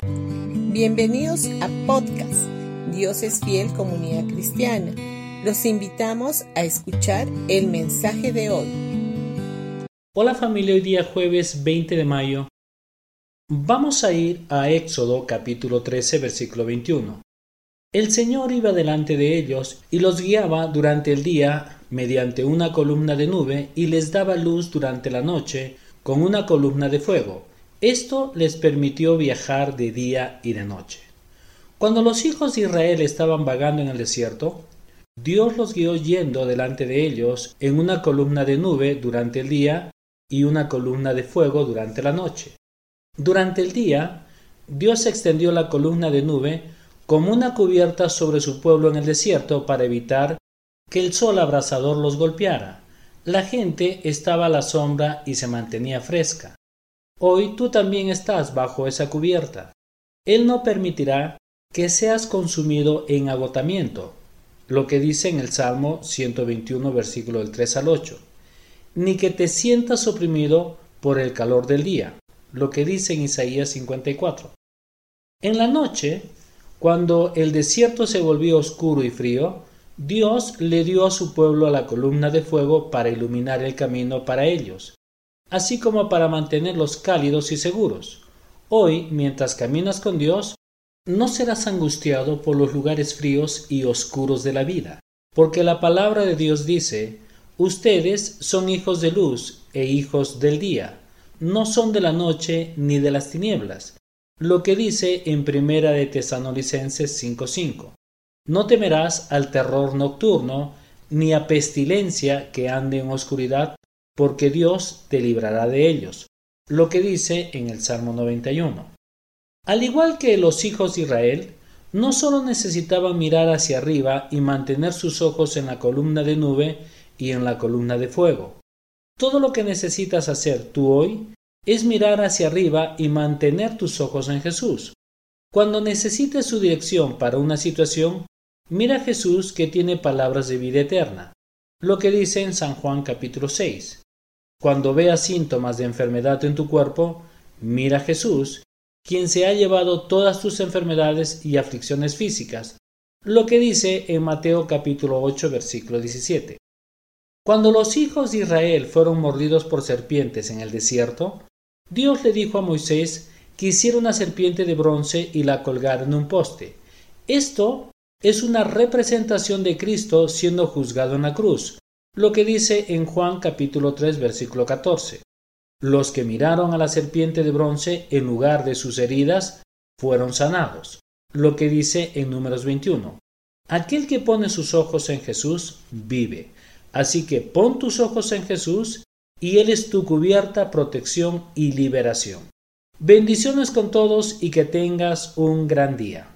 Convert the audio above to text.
Bienvenidos a podcast Dios es fiel comunidad cristiana. Los invitamos a escuchar el mensaje de hoy. Hola familia, hoy día jueves 20 de mayo. Vamos a ir a Éxodo capítulo 13 versículo 21. El Señor iba delante de ellos y los guiaba durante el día mediante una columna de nube y les daba luz durante la noche con una columna de fuego. Esto les permitió viajar de día y de noche. Cuando los hijos de Israel estaban vagando en el desierto, Dios los guió yendo delante de ellos en una columna de nube durante el día y una columna de fuego durante la noche. Durante el día, Dios extendió la columna de nube como una cubierta sobre su pueblo en el desierto para evitar que el sol abrasador los golpeara. La gente estaba a la sombra y se mantenía fresca. Hoy tú también estás bajo esa cubierta. Él no permitirá que seas consumido en agotamiento, lo que dice en el Salmo 121, versículo del 3 al 8, ni que te sientas oprimido por el calor del día, lo que dice en Isaías 54. En la noche cuando el desierto se volvió oscuro y frío, Dios le dio a su pueblo la columna de fuego para iluminar el camino para ellos, así como para mantenerlos cálidos y seguros. Hoy, mientras caminas con Dios, no serás angustiado por los lugares fríos y oscuros de la vida, porque la palabra de Dios dice, Ustedes son hijos de luz e hijos del día, no son de la noche ni de las tinieblas, lo que dice en Primera de Tesanolicenses 5:5. No temerás al terror nocturno, ni a pestilencia que ande en oscuridad, porque Dios te librará de ellos. Lo que dice en el Salmo 91. Al igual que los hijos de Israel, no solo necesitaban mirar hacia arriba y mantener sus ojos en la columna de nube y en la columna de fuego. Todo lo que necesitas hacer tú hoy es mirar hacia arriba y mantener tus ojos en Jesús. Cuando necesites su dirección para una situación, mira a Jesús que tiene palabras de vida eterna, lo que dice en San Juan capítulo 6. Cuando veas síntomas de enfermedad en tu cuerpo, mira a Jesús, quien se ha llevado todas tus enfermedades y aflicciones físicas, lo que dice en Mateo capítulo 8 versículo 17. Cuando los hijos de Israel fueron mordidos por serpientes en el desierto, Dios le dijo a Moisés que hiciera una serpiente de bronce y la colgara en un poste. Esto es una representación de Cristo siendo juzgado en la cruz, lo que dice en Juan capítulo 3 versículo 14. Los que miraron a la serpiente de bronce en lugar de sus heridas fueron sanados, lo que dice en números 21. Aquel que pone sus ojos en Jesús vive. Así que pon tus ojos en Jesús y Él es tu cubierta, protección y liberación. Bendiciones con todos y que tengas un gran día.